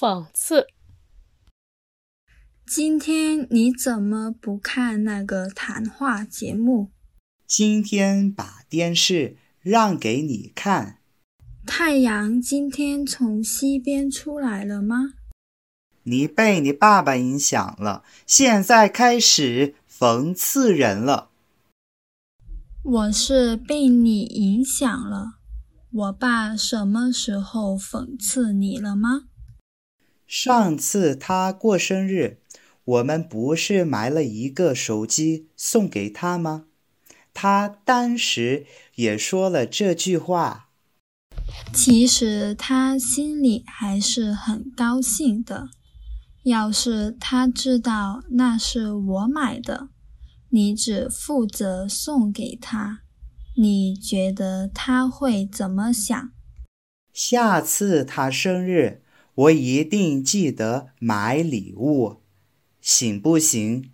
讽刺。今天你怎么不看那个谈话节目？今天把电视让给你看。太阳今天从西边出来了吗？你被你爸爸影响了，现在开始讽刺人了。我是被你影响了。我爸什么时候讽刺你了吗？上次他过生日，我们不是买了一个手机送给他吗？他当时也说了这句话。其实他心里还是很高兴的。要是他知道那是我买的，你只负责送给他。你觉得他会怎么想？下次他生日，我一定记得买礼物，行不行？